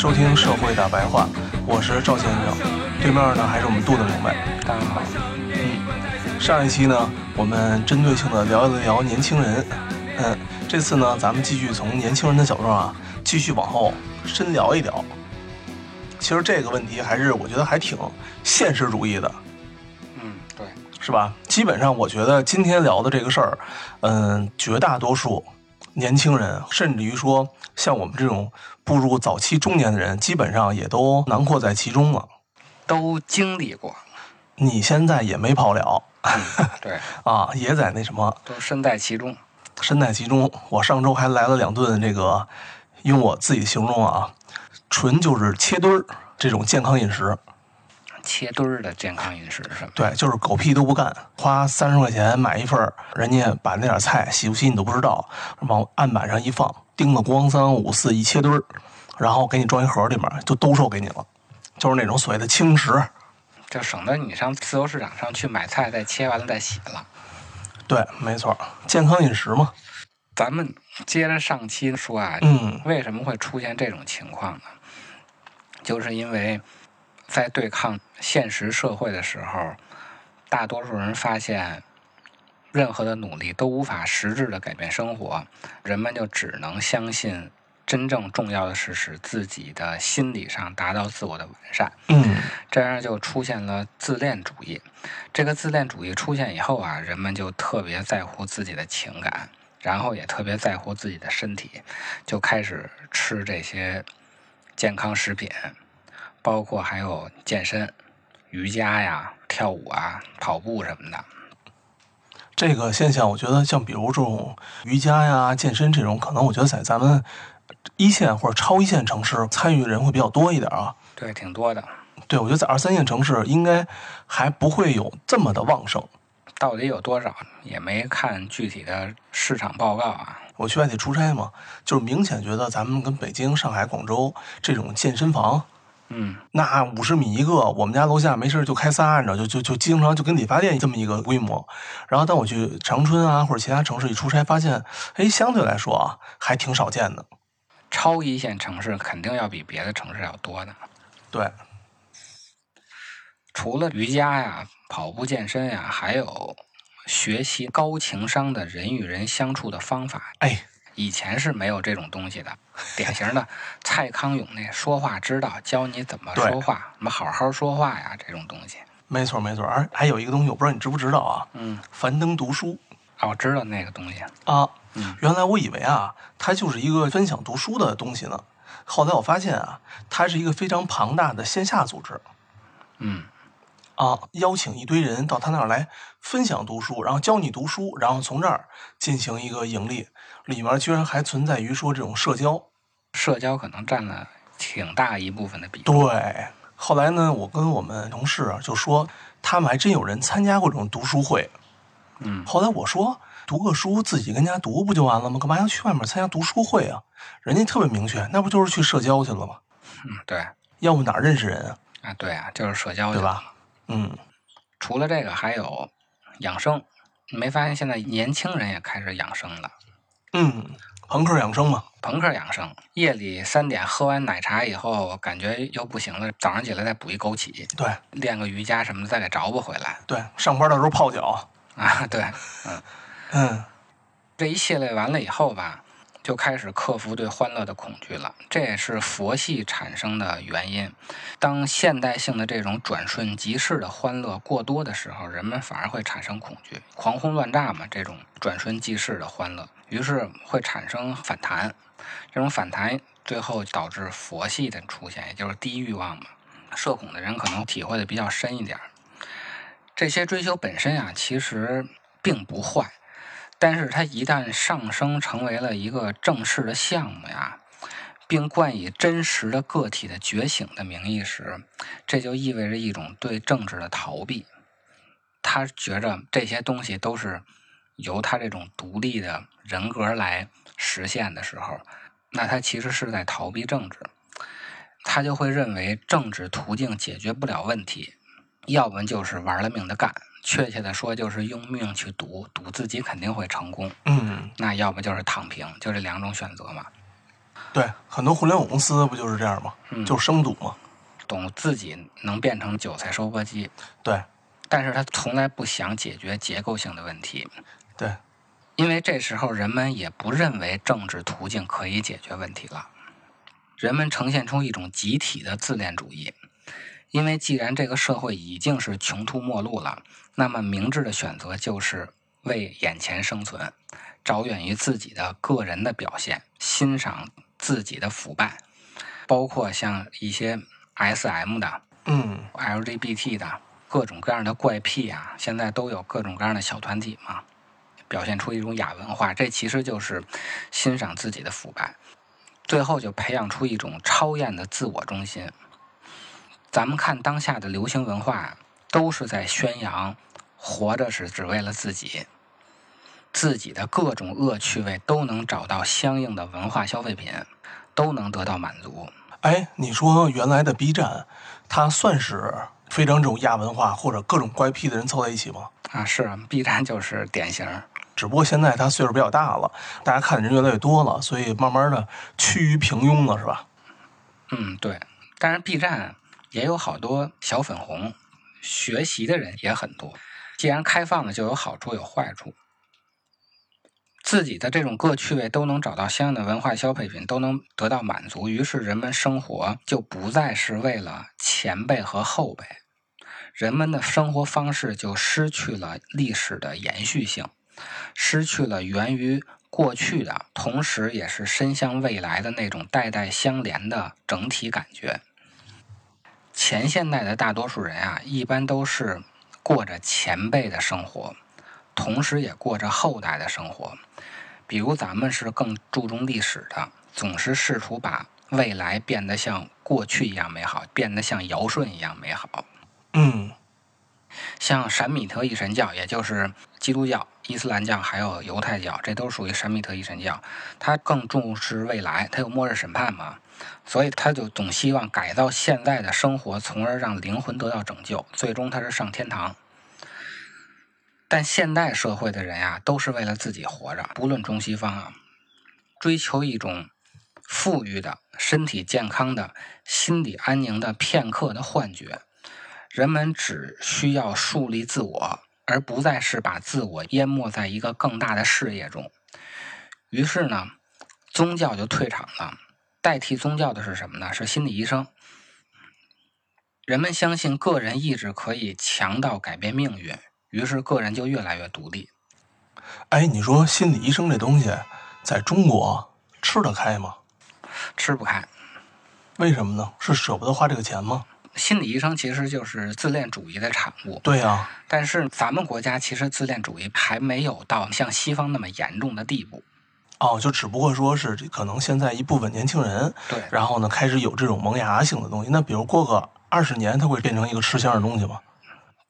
收听《社会大白话》，我是赵先生，对面呢还是我们杜的明白。大家好，嗯上一期呢，我们针对性的聊一聊年轻人，嗯，这次呢，咱们继续从年轻人的角度啊，继续往后深聊一聊。其实这个问题还是我觉得还挺现实主义的，嗯，对，是吧？基本上我觉得今天聊的这个事儿，嗯，绝大多数年轻人，甚至于说像我们这种步入早期中年的人，基本上也都囊括在其中了。都经历过，你现在也没跑了对，啊，也在那什么都身在其中。身在其中。我上周还来了两顿这个，用我自己形容啊，纯就是切墩儿这种健康饮食。切墩儿的健康饮食是什么？对，就是狗屁都不干，花三十块钱买一份儿，人家把那点菜洗不洗你都不知道，往案板上一放，叮了咣三五四一切墩儿，然后给你装一盒里面，就兜售给你了，就是那种所谓的轻食。就省得你上自由市场上去买菜，再切完了再洗了。对，没错，健康饮食嘛。咱们接着上期说啊，嗯为什么会出现这种情况呢？就是因为在对抗现实社会的时候，大多数人发现，任何的努力都无法实质的改变生活，人们就只能相信真正重要的是使自己的心理上达到自我的完善。嗯这样就出现了自恋主义。这个自恋主义出现以后啊，人们就特别在乎自己的情感，然后也特别在乎自己的身体，就开始吃这些健康食品，包括还有健身、瑜伽呀、跳舞啊、跑步什么的。这个现象，我觉得像比如这种瑜伽呀、健身这种，可能我觉得在咱们一线或者超一线城市参与人会比较多一点啊。对，挺多的。对，我觉得在二三线城市应该还不会有这么的旺盛。到底有多少也没看具体的市场报告啊。我去外地出差嘛，就是明显觉得咱们跟北京、上海、广州这种健身房，嗯，那五十米一个，我们家楼下没事就开仨，你知道，就就就经常就跟理发店这么一个规模。然后当我去长春啊或者其他城市一出差，发现，哎，相对来说啊还挺少见的。超一线城市肯定要比别的城市要多的。对，除了瑜伽呀、跑步、健身呀，还有学习高情商的人与人相处的方法。哎，以前是没有这种东西的，典型的 蔡康永那说话之道，教你怎么说话，怎么好好说话呀，这种东西。没错没错。而还有一个东西，我不知道你知不知道啊，嗯，樊登读书啊，我知道那个东西。啊。嗯原来我以为啊，它就是一个分享读书的东西呢。后来我发现啊，它是一个非常庞大的线下组织嗯，啊，邀请一堆人到他那儿来分享读书，然后教你读书，然后从这儿进行一个盈利。里面居然还存在于说这种社交。社交可能占了挺大一部分的比重。对，后来呢，我跟我们同事啊就说，他们还真有人参加过这种读书会。嗯，后来我说，读个书自己跟家读不就完了吗？干嘛要去外面参加读书会啊？人家特别明确，那不就是去社交去了吗？嗯，对要不哪儿认识人啊？啊，对啊，就是社交去对吧？嗯，除了这个，还有养生。你没发现现在年轻人也开始养生了？嗯，朋克养生嘛，朋克养生，夜里三点喝完奶茶以后，感觉又不行了，早上起来再补一枸杞，对练个瑜伽什么的，再给着补回来对，上班的时候泡脚，啊。对，嗯。嗯。这一系列完了以后吧，就开始克服对欢乐的恐惧了，这也是佛系产生的原因。当现代性的这种转瞬即逝的欢乐过多的时候，人们反而会产生恐惧，狂轰乱炸嘛，这种转瞬即逝的欢乐，于是会产生反弹。这种反弹最后导致佛系的出现，也就是低欲望嘛。社恐的人可能体会的比较深一点儿。这些追求本身啊，其实并不坏。但是它一旦上升成为了一个正式的项目呀，并冠以真实的个体的觉醒的名义时，这就意味着一种对政治的逃避。他觉着这些东西都是由他这种独立的人格来实现的时候，那他其实是在逃避政治。他就会认为政治途径解决不了问题，要不就是玩了命的干。确切的说，就是用命去赌，赌自己肯定会成功。嗯，那要不就是躺平，就这两种选择嘛。对，很多互联网公司不就是这样吗？嗯就是生赌嘛。懂自己能变成韭菜收割机，对但是他从来不想解决结构性的问题，对，因为这时候人们也不认为政治途径可以解决问题了。人们呈现出一种集体的自恋主义，因为既然这个社会已经是穷途末路了，那么明智的选择就是为眼前生存，着眼于自己的个人的表现，欣赏自己的腐败，包括像一些 S.M 的、嗯 LGBT 的各种各样的怪癖啊，现在都有各种各样的小团体嘛，表现出一种亚文化，这其实就是欣赏自己的腐败，最后就培养出一种超验的自我中心。咱们看当下的流行文化，都是在宣扬活着是只为了自己，自己的各种恶趣味都能找到相应的文化消费品，都能得到满足。哎，你说原来的 B 站，它算是非常这种亚文化或者各种怪癖的人凑在一起吗？啊，是啊，B 站就是典型。只不过现在他岁数比较大了，大家看的人越来越多了，所以慢慢的趋于平庸了，是吧？嗯，对。但是 B 站也有好多小粉红，学习的人也很多。既然开放了，就有好处有坏处。自己的这种各趣味都能找到相应的文化消费品，都能得到满足，于是人们生活就不再是为了前辈和后辈，人们的生活方式就失去了历史的延续性，失去了源于过去的，同时也是伸向未来的那种代代相连的整体感觉。前现代的大多数人啊，一般都是过着前辈的生活，同时也过着后代的生活。比如咱们是更注重历史的，总是试图把未来变得像过去一样美好，变得像尧舜一样美好。嗯像闪米特一神教，也就是基督教、伊斯兰教还有犹太教，这都属于闪米特一神教。他更重视未来，他有末日审判嘛，所以他就总希望改造现在的生活，从而让灵魂得到拯救，最终他是上天堂。但现代社会的人呀、都是为了自己活着，不论中西方啊，追求一种富裕的、身体健康的、心理安宁的片刻的幻觉。人们只需要树立自我，而不再是把自我淹没在一个更大的事业中。于是呢，宗教就退场了。代替宗教的是什么呢？是心理医生。人们相信个人意志可以强到改变命运，于是个人就越来越独立。哎，你说心理医生这东西在中国吃得开吗？吃不开。为什么呢？是舍不得花这个钱吗？心理医生其实就是自恋主义的产物，对呀、但是咱们国家其实自恋主义还没有到像西方那么严重的地步。哦，就只不过说是可能现在一部分年轻人，对，然后呢开始有这种萌芽性的东西。那比如过个二十年，它会变成一个吃香的东西吗？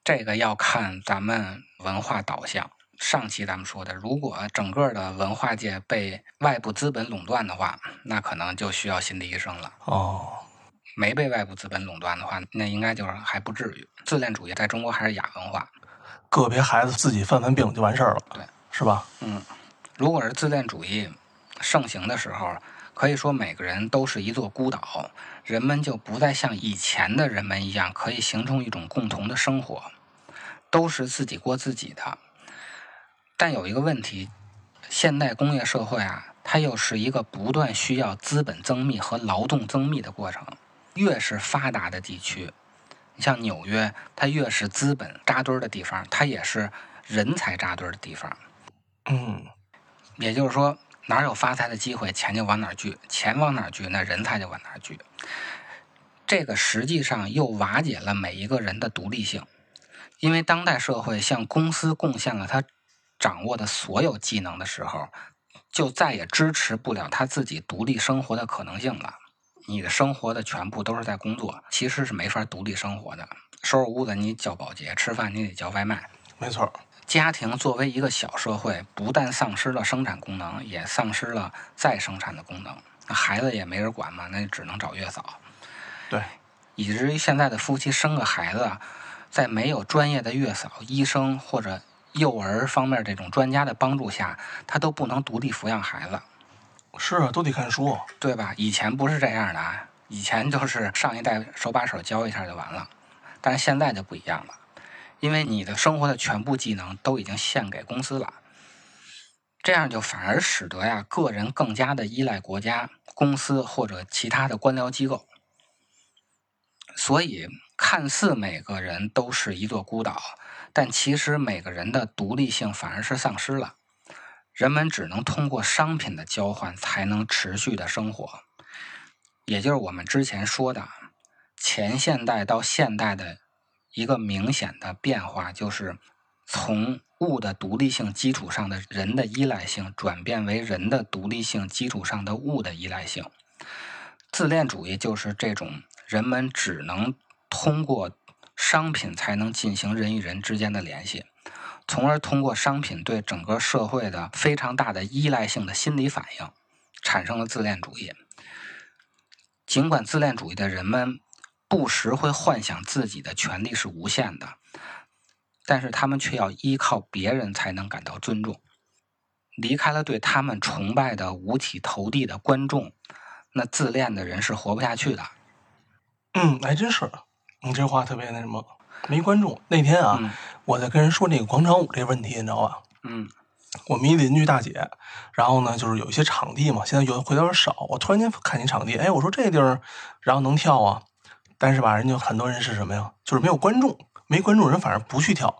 这个要看咱们文化导向。上期咱们说的，如果整个的文化界被外部资本垄断的话，那可能就需要心理医生了。哦，没被外部资本垄断的话，那应该就是还不至于。自恋主义在中国还是亚文化。个别孩子自己犯犯病就完事儿了，对，是吧？嗯如果是自恋主义盛行的时候，可以说每个人都是一座孤岛，人们就不再像以前的人们一样，可以形成一种共同的生活，都是自己过自己的。但有一个问题，现代工业社会啊，它又是一个不断需要资本增密和劳动增密的过程。越是发达的地区，你像纽约，它越是资本扎堆儿的地方，它也是人才扎堆儿的地方。嗯，也就是说，哪儿有发财的机会，钱就往哪儿聚，钱往哪儿聚，那人才就往哪儿聚。这个实际上又瓦解了每一个人的独立性，因为当代社会向公司贡献了他掌握的所有技能的时候，就再也支持不了他自己独立生活的可能性了。你的生活的全部都是在工作，其实是没法独立生活的。收拾屋子你叫保洁，吃饭你得叫外卖。没错。家庭作为一个小社会，不但丧失了生产功能，也丧失了再生产的功能。那孩子也没人管嘛，那就只能找月嫂。对，以至于现在的夫妻生个孩子，在没有专业的月嫂、医生或者幼儿方面这种专家的帮助下，他都不能独立抚养孩子，是啊，都得看书。对吧？以前不是这样的，以前就是上一代手把手教一下就完了，但是现在就不一样了，因为你的生活的全部技能都已经献给公司了，这样就反而使得呀，个人更加的依赖国家、公司或者其他的官僚机构。所以，看似每个人都是一座孤岛，但其实每个人的独立性反而是丧失了。人们只能通过商品的交换才能持续的生活，也就是我们之前说的前现代到现代的一个明显的变化，就是从物的独立性基础上的人的依赖性，转变为人的独立性基础上的物的依赖性。自恋主义就是这种人们只能通过商品才能进行人与人之间的联系，从而通过商品对整个社会的非常大的依赖性的心理反应，产生了自恋主义。尽管自恋主义的人们不时会幻想自己的权利是无限的，但是他们却要依靠别人才能感到尊重。离开了对他们崇拜的五体投地的观众，那自恋的人是活不下去的。嗯，还真是，你这话特别那什么，没观众。那天啊，嗯我在跟人说那个广场舞这问题，你知道吧？嗯我们一邻居大姐，然后呢，就是有一些场地嘛，现在有会有点少。我突然间看见场地，哎，我说这地儿，然后能跳啊，但是吧，人家很多人是什么呀？就是没有观众，没观众人反而不去跳，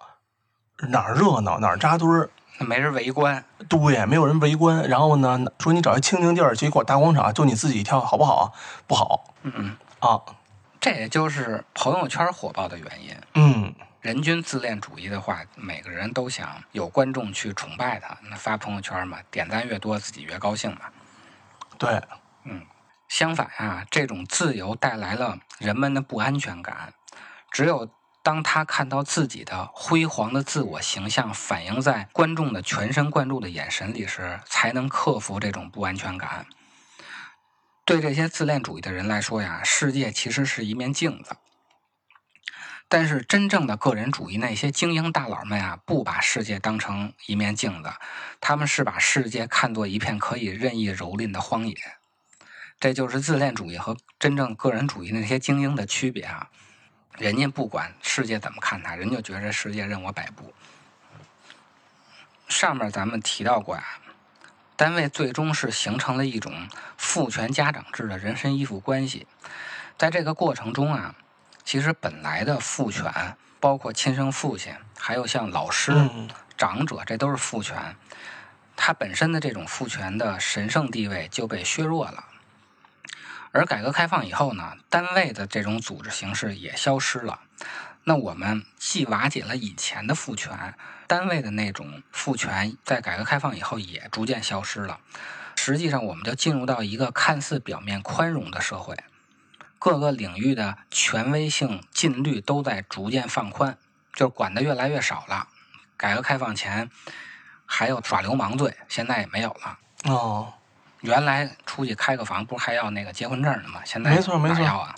哪儿热闹哪儿扎堆儿，那没人围观。对，没有人围观。然后呢，说你找一清静地儿，去一大广场，就你自己跳，好不好啊？不好嗯嗯，啊，这也就是朋友圈火爆的原因。嗯，人均自恋主义的话，每个人都想有观众去崇拜他，那发朋友圈嘛，点赞越多，自己越高兴嘛。对，嗯相反啊，这种自由带来了人们的不安全感。只有当他看到自己的辉煌的自我形象反映在观众的全神贯注的眼神里时，才能克服这种不安全感。对这些自恋主义的人来说呀，世界其实是一面镜子。但是真正的个人主义那些精英大佬们啊，不把世界当成一面镜子，他们是把世界看作一片可以任意蹂躏的荒野。这就是自恋主义和真正个人主义那些精英的区别啊！人家不管世界怎么看他，人就觉得世界任我摆布。上面咱们提到过呀、单位最终是形成了一种父权家长制的人身依附关系。在这个过程中啊，其实本来的父权，包括亲生父亲，还有像老师、嗯长者，这都是父权。它本身的这种父权的神圣地位就被削弱了。而改革开放以后呢，单位的这种组织形式也消失了。那我们既瓦解了以前的父权，单位的那种父权在改革开放以后也逐渐消失了。实际上，我们就进入到一个看似表面宽容的社会，各个领域的权威性禁律都在逐渐放宽，就是管的越来越少了。改革开放前还有耍流氓罪，现在也没有了。哦，原来出去开个房，不是还要那个结婚证呢吗？现在没错没错哪要啊。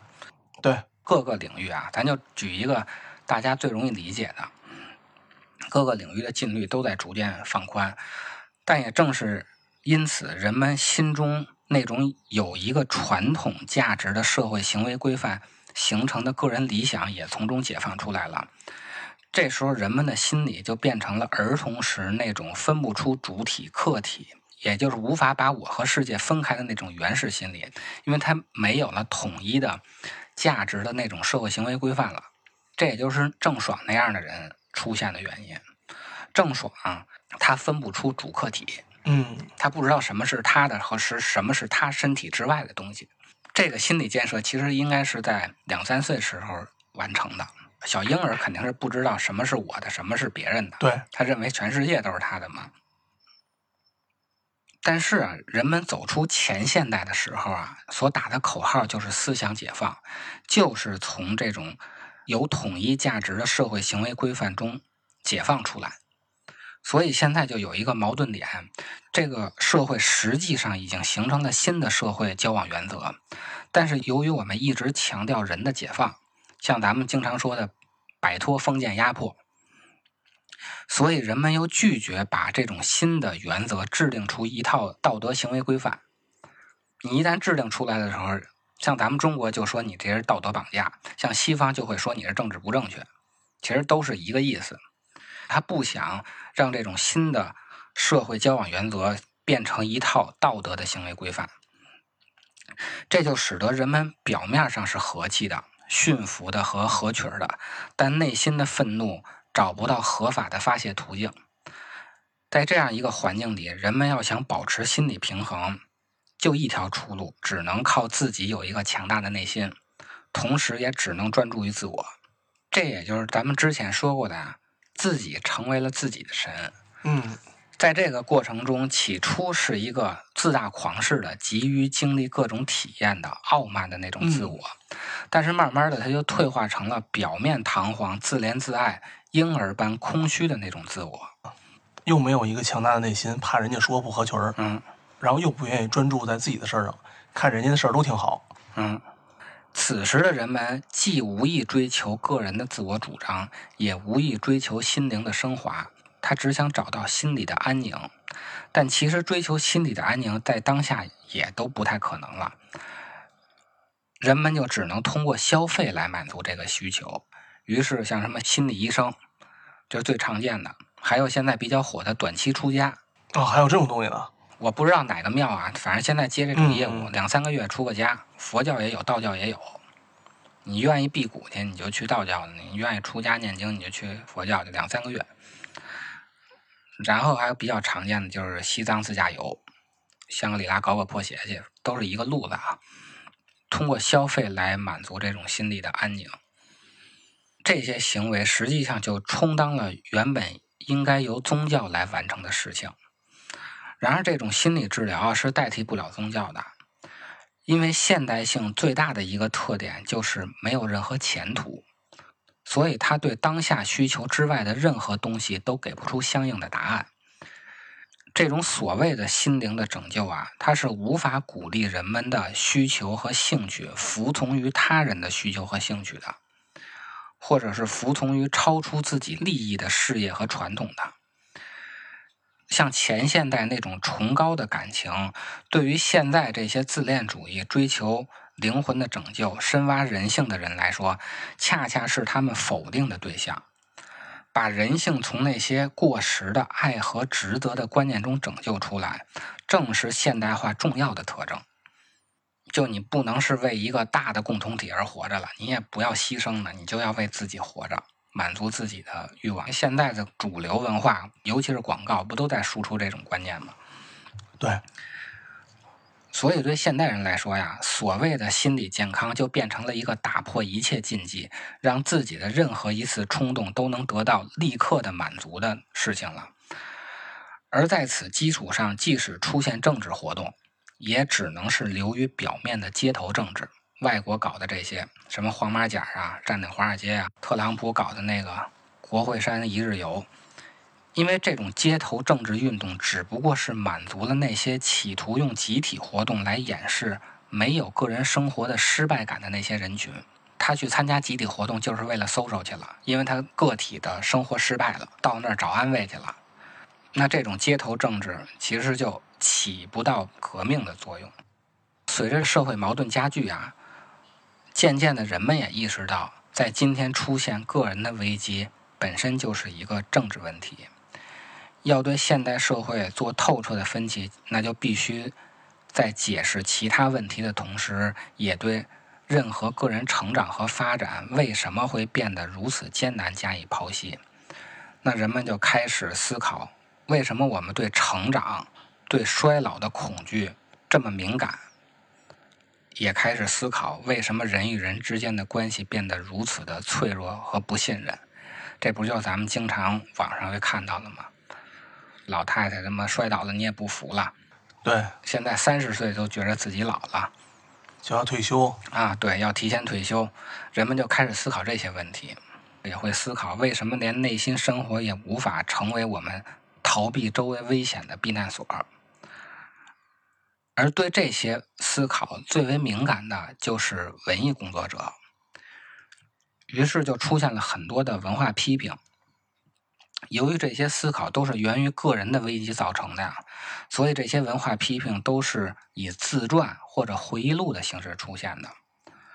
对，各个领域啊，咱就举一个大家最容易理解的，各个领域的禁律都在逐渐放宽，但也正是因此，人们心中那种有一个传统价值的社会行为规范形成的个人理想也从中解放出来了。这时候，人们的心理就变成了儿童时那种分不出主体客体，也就是无法把我和世界分开的那种原始心理，因为它没有了统一的价值的那种社会行为规范了。这也就是郑爽那样的人出现的原因。郑爽、他分不出主客体，嗯他不知道什么是他的和是什么是他身体之外的东西。这个心理建设其实应该是在两三岁时候完成的。小婴儿肯定是不知道什么是我的，什么是别人的，对，他认为全世界都是他的嘛。但是啊，人们走出前现代的时候啊，所打的口号就是思想解放，就是从这种有统一价值的社会行为规范中解放出来。所以现在就有一个矛盾点，这个社会实际上已经形成了新的社会交往原则，但是由于我们一直强调人的解放，像咱们经常说的摆脱封建压迫，所以人们又拒绝把这种新的原则制定出一套道德行为规范。你一旦制定出来的时候，像咱们中国就说你这是道德绑架，像西方就会说你是政治不正确，其实都是一个意思。他不想让这种新的社会交往原则变成一套道德的行为规范，这就使得人们表面上是和气的、驯服的和合群的，但内心的愤怒找不到合法的发泄途径。在这样一个环境里，人们要想保持心理平衡，就一条出路，只能靠自己有一个强大的内心，同时也只能专注于自我。这也就是咱们之前说过的啊。自己成为了自己的神，嗯在这个过程中，起初是一个自大狂似的、急于经历各种体验的傲慢的那种自我，但是慢慢的，他就退化成了表面堂皇、自怜自爱、婴儿般空虚的那种自我。又没有一个强大的内心，怕人家说不合群儿，嗯然后又不愿意专注在自己的事儿上，看人家的事儿都挺好。嗯，此时的人们既无意追求个人的自我主张，也无意追求心灵的升华。他只想找到心里的安宁，但其实追求心理的安宁，在当下也都不太可能了。人们就只能通过消费来满足这个需求。于是，像什么心理医生，这是最常见的，还有现在比较火的短期出家。哦，还有这种东西呢？我不知道哪个庙啊，反正现在接这种业务，两三个月出个家，佛教也有，道教也有。你愿意辟谷去，你就去道教的；你愿意出家念经，你就去佛教的，两三个月。然后还有比较常见的就是西藏自驾游，香格里拉搞个破鞋去，都是一个路子啊。通过消费来满足这种心理的安宁，这些行为实际上就充当了原本应该由宗教来完成的事情。然而，这种心理治疗是代替不了宗教的，因为现代性最大的一个特点就是没有任何前途，所以他对当下需求之外的任何东西都给不出相应的答案。这种所谓的心灵的拯救啊，它是无法鼓励人们的需求和兴趣服从于他人的需求和兴趣的，或者是服从于超出自己利益的事业和传统的。像前现代那种崇高的感情，对于现在这些自恋主义、追求灵魂的拯救、深挖人性的人来说，恰恰是他们否定的对象。把人性从那些过时的爱和值得的观念中拯救出来，正是现代化重要的特征。就你不能是为一个大的共同体而活着了，你也不要牺牲了，你就要为自己活着。满足自己的欲望。现在的主流文化，尤其是广告，不都在输出这种观念吗？对，所以对现代人来说呀，所谓的心理健康就变成了一个打破一切禁忌，让自己的任何一次冲动都能得到立刻的满足的事情了。而在此基础上，即使出现政治活动，也只能是流于表面的街头政治。外国搞的这些什么黄马甲啊、占领华尔街啊，特朗普搞的那个国会山一日游，因为这种街头政治运动只不过是满足了那些企图用集体活动来掩饰没有个人生活的失败感的那些人群，他去参加集体活动就是为了 social 去了，因为他个体的生活失败了，到那儿找安慰去了。那这种街头政治其实就起不到革命的作用。随着社会矛盾加剧啊，渐渐的人们也意识到，在今天出现个人的危机本身就是一个政治问题。要对现代社会做透彻的分析，那就必须在解释其他问题的同时，也对任何个人成长和发展为什么会变得如此艰难加以剖析。那人们就开始思考，为什么我们对成长、对衰老的恐惧这么敏感？也开始思考，为什么人与人之间的关系变得如此的脆弱和不信任？这不就咱们经常网上会看到的吗？老太太他妈摔倒了，你也不服了。对，现在三十岁都觉得自己老了就要退休。啊，对，要提前退休，人们就开始思考这些问题，也会思考为什么连内心生活也无法成为我们逃避周围危险的避难所。而对这些思考最为敏感的就是文艺工作者，于是就出现了很多的文化批评。由于这些思考都是源于个人的危机造成的呀，所以这些文化批评都是以自传或者回忆录的形式出现的。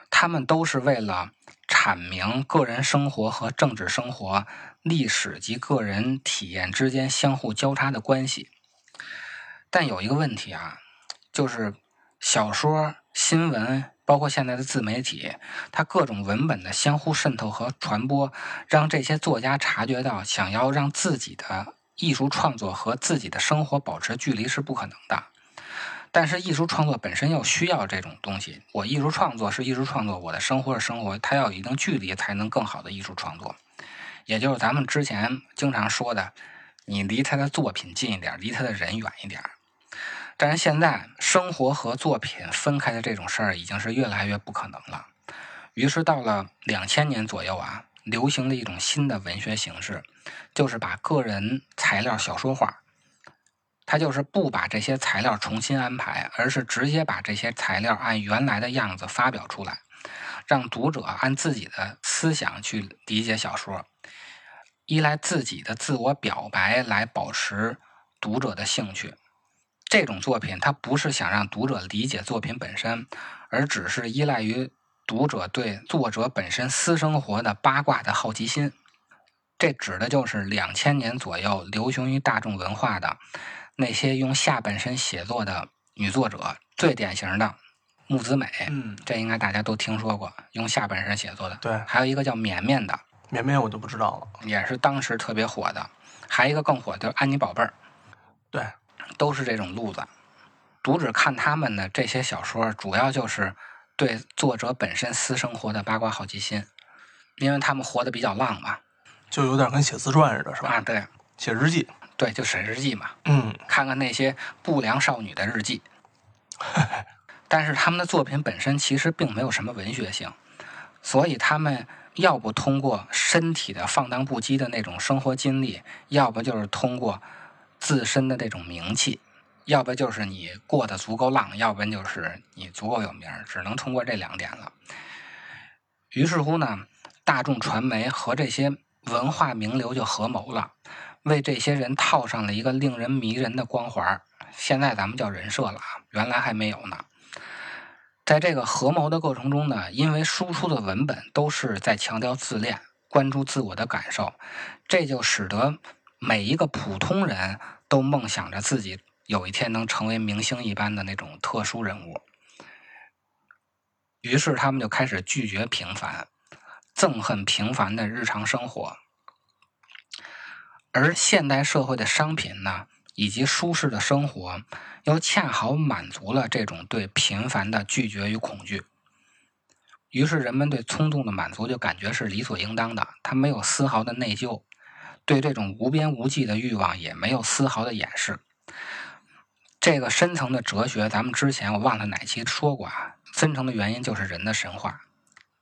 他们都是为了阐明个人生活和政治生活、历史及个人体验之间相互交叉的关系。但有一个问题啊，就是小说、新闻，包括现在的自媒体，它各种文本的相互渗透和传播，让这些作家察觉到，想要让自己的艺术创作和自己的生活保持距离是不可能的。但是艺术创作本身又需要这种东西，我艺术创作是艺术创作，我的生活是生活，它要有一定距离才能更好的艺术创作。也就是咱们之前经常说的，你离他的作品近一点，离他的人远一点。但是现在生活和作品分开的这种事儿已经是越来越不可能了。于是到了两千年左右啊，流行了一种新的文学形式，就是把个人材料小说化。它就是不把这些材料重新安排，而是直接把这些材料按原来的样子发表出来，让读者按自己的思想去理解小说，依赖自己的自我表白来保持读者的兴趣。这种作品，它不是想让读者理解作品本身，而只是依赖于读者对作者本身私生活的八卦的好奇心。这指的就是两千年左右流行于大众文化的那些用下半身写作的女作者，最典型的木子美，嗯，这应该大家都听说过，用下半身写作的。对，还有一个叫绵绵的，绵绵我就不知道了。也是当时特别火的。还有一个更火的就是安妮宝贝儿，对，都是这种路子。读者看他们的这些小说，主要就是对作者本身私生活的八卦好奇心，因为他们活得比较浪嘛。就有点跟写自传似的，是吧？啊，对写日记。对，就写日记嘛，嗯，看看那些不良少女的日记。但是他们的作品本身其实并没有什么文学性，所以他们要不通过身体的放荡不羁的那种生活经历，要不就是通过自身的这种名气，要不就是你过得足够浪，要不然就是你足够有名，只能通过这两点了。于是乎呢，大众传媒和这些文化名流就合谋了，为这些人套上了一个令人迷人的光环。现在咱们叫人设了啊，原来还没有呢。在这个合谋的过程中呢，因为输出的文本都是在强调自恋、关注自我的感受，这就使得每一个普通人都梦想着自己有一天能成为明星一般的那种特殊人物。于是他们就开始拒绝平凡，憎恨平凡的日常生活。而现代社会的商品呢，以及舒适的生活，又恰好满足了这种对平凡的拒绝与恐惧。于是人们对冲动的满足就感觉是理所应当的，他没有丝毫的内疚，对这种无边无际的欲望也没有丝毫的掩饰。这个深层的哲学，咱们之前我忘了哪期说过啊。深层的原因就是人的神话，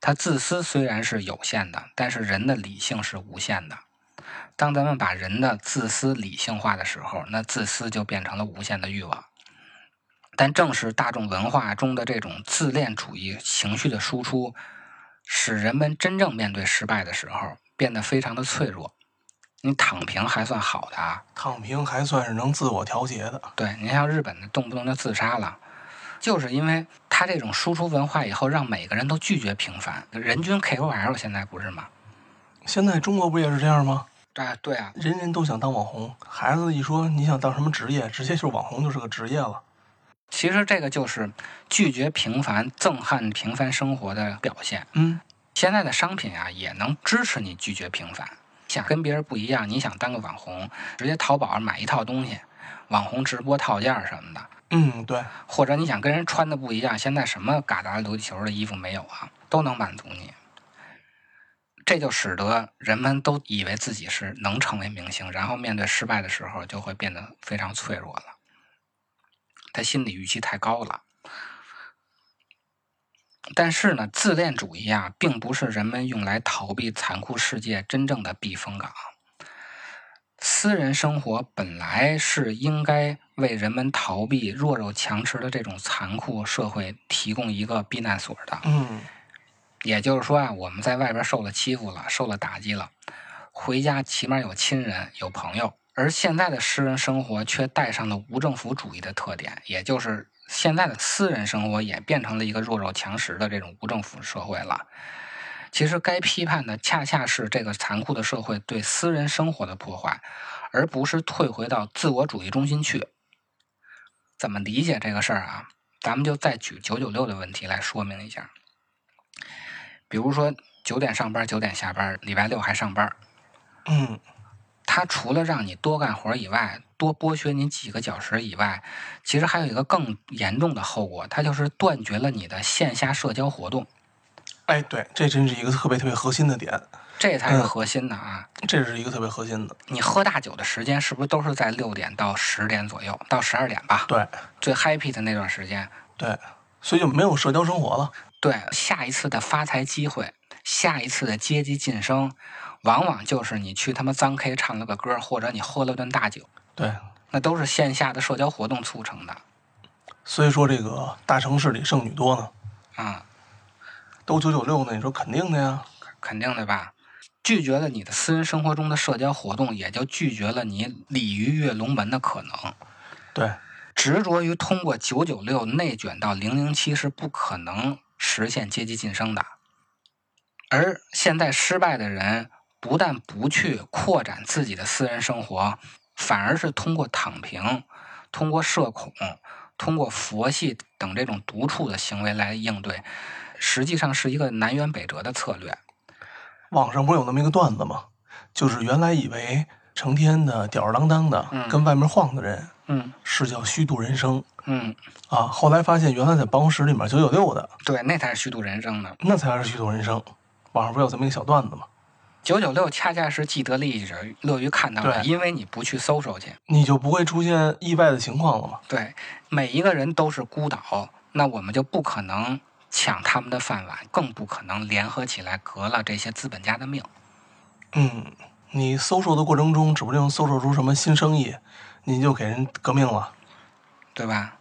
它自私虽然是有限的，但是人的理性是无限的。当咱们把人的自私理性化的时候，那自私就变成了无限的欲望。但正是大众文化中的这种自恋主义情绪的输出，使人们真正面对失败的时候变得非常的脆弱。你躺平还算好的啊，躺平还算是能自我调节的。对你像日本的动不动就自杀了，就是因为他这种输出文化以后，让每个人都拒绝平凡。人均 KOL 现在不是吗？现在中国不也是这样吗？对对啊，人人都想当网红，孩子一说你想当什么职业，直接就是网红就是个职业了。其实这个就是拒绝平凡、憎恨平凡生活的表现。嗯，现在的商品啊，也能支持你拒绝平凡。想跟别人不一样，你想当个网红，直接淘宝上买一套东西，网红直播套件什么的。嗯，对，或者你想跟人穿的不一样，现在什么嘎达琉璃球的衣服没有啊，都能满足你。这就使得人们都以为自己是能成为明星，然后面对失败的时候就会变得非常脆弱了。他心理预期太高了。但是呢，自恋主义啊，并不是人们用来逃避残酷世界真正的避风港。私人生活本来是应该为人们逃避弱肉强食的这种残酷社会提供一个避难所的。嗯，也就是说啊，我们在外边受了欺负了，受了打击了，回家起码有亲人有朋友。而现在的私人生活却带上了无政府主义的特点，也就是现在的私人生活也变成了一个弱肉强食的这种无政府社会了。其实该批判的恰恰是这个残酷的社会对私人生活的破坏，而不是退回到自我主义中心去。怎么理解这个事儿啊？咱们就再举九九六的问题来说明一下。比如说九点上班，九点下班，礼拜六还上班。嗯，它除了让你多干活以外，多剥削你几个小时以外，其实还有一个更严重的后果，它就是断绝了你的线下社交活动，哎，对，这真是一个特别特别核心的点，这才是嗯核心的啊！这是一个特别核心的。你喝大酒的时间是不是都是在六点到十点左右，到十二点吧？对最 happy 的那段时间。对，所以就没有社交生活了。对，下一次的发财机会，下一次的阶级晋升，往往就是你去他妈脏 K 唱了个歌，或者你喝了顿大酒，对，那都是线下的社交活动促成的所以说这个大城市里剩女多呢，啊、都九九六呢，你说肯定的呀。肯定的吧？拒绝了你的私人生活中的社交活动，也就拒绝了你鲤鱼跃龙门的可能。对，执着于通过九九六内卷到零零七是不可能实现阶级晋升的。而现在失败的人，不但不去扩展自己的私人生活，反而是通过躺平、通过社恐、通过佛系等这种独处的行为来应对，实际上是一个南辕北辙的策略。网上不是有那么一个段子吗？就是原来以为成天的吊儿郎当的嗯跟外面晃的人嗯是叫虚度人生嗯，啊，后来发现原来在办公室里面九九六的对，那才是虚度人生呢。那才是虚度人生。网上不是有这么一个小段子吗？九九六恰恰是既得利益者乐于看到的，因为你不去搜索去。你就不会出现意外的情况了嘛？对，每一个人都是孤岛，那我们就不可能抢他们的饭碗，更不可能联合起来革了这些资本家的命。嗯，你搜索的过程中，指不定搜索出什么新生意，你就给人革命了。对吧？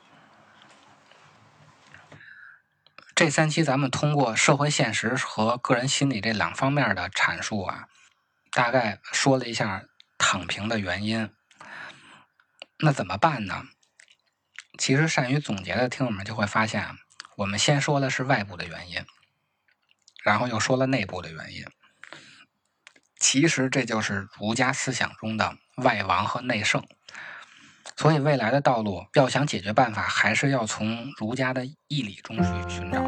这三期咱们通过社会现实和个人心理这两方面的阐述啊，大概说了一下躺平的原因。那怎么办呢？其实善于总结的听友们就会发现，我们先说的是外部的原因，然后又说了内部的原因。其实这就是儒家思想中的外王和内圣。所以未来的道路要想解决办法，还是要从儒家的义理中去寻找。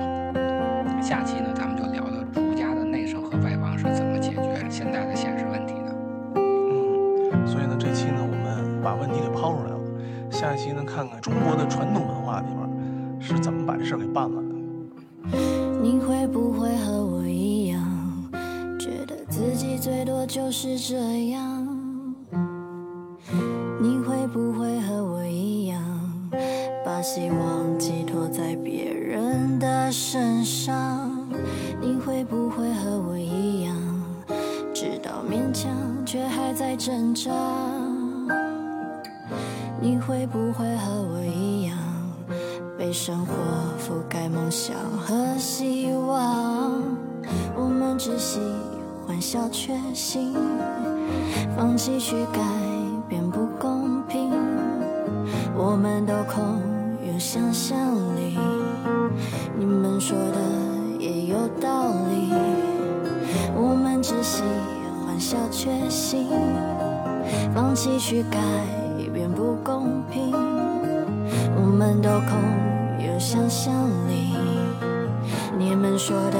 下期呢，咱们就聊聊儒家的内圣和外王是怎么解决现在的现实问题的。嗯，所以呢，这期呢，我们把问题给抛出来了。下一期呢，看看中国的传统文化里边是怎么把这事儿给办了的。你会不会和我一样，觉得自己最多就是这样？你会不会希望寄托在别人的身上？你会不会和我一样，知道勉强却还在挣扎？你会不会和我一样？被生活覆盖梦想和希望。我们只喜欢小确幸，放弃去改变不公平。我们都空有想象力，你们说的也有道理。我们只喜欢小确幸，放弃去改变不公平。我们都空有想象力，你们说的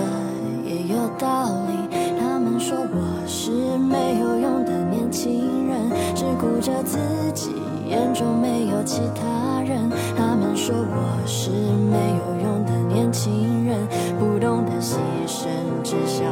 也有道理。他们说我是没有用的年轻人，只顾着自己，眼中没有其他人。他们说我是没有用的年轻人，不懂得牺牲，只想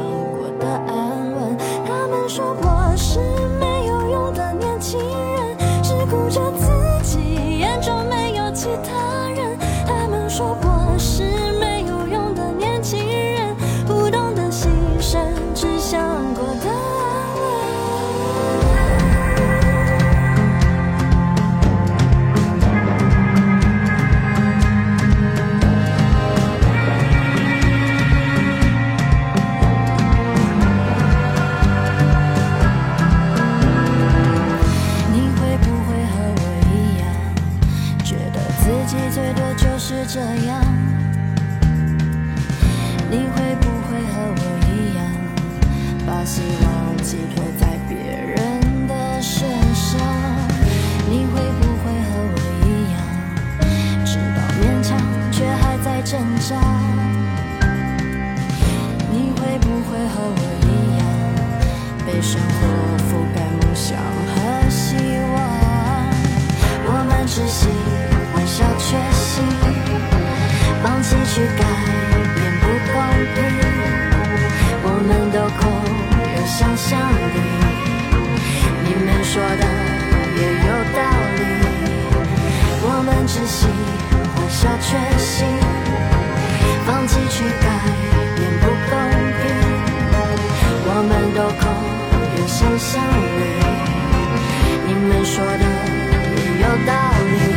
这样？你会不会和我一样，把希望寄托在别人的身上？你会不会和我一样，知道勉强却还在挣扎？你会不会和我一样，被生活覆盖梦想和希望？我们只喜小确幸放弃去改变不公平我们都空有想象力你们说的也有道理。我们只喜欢小确幸放弃去改变不公平。我们都空有想象力你们说的也有道理。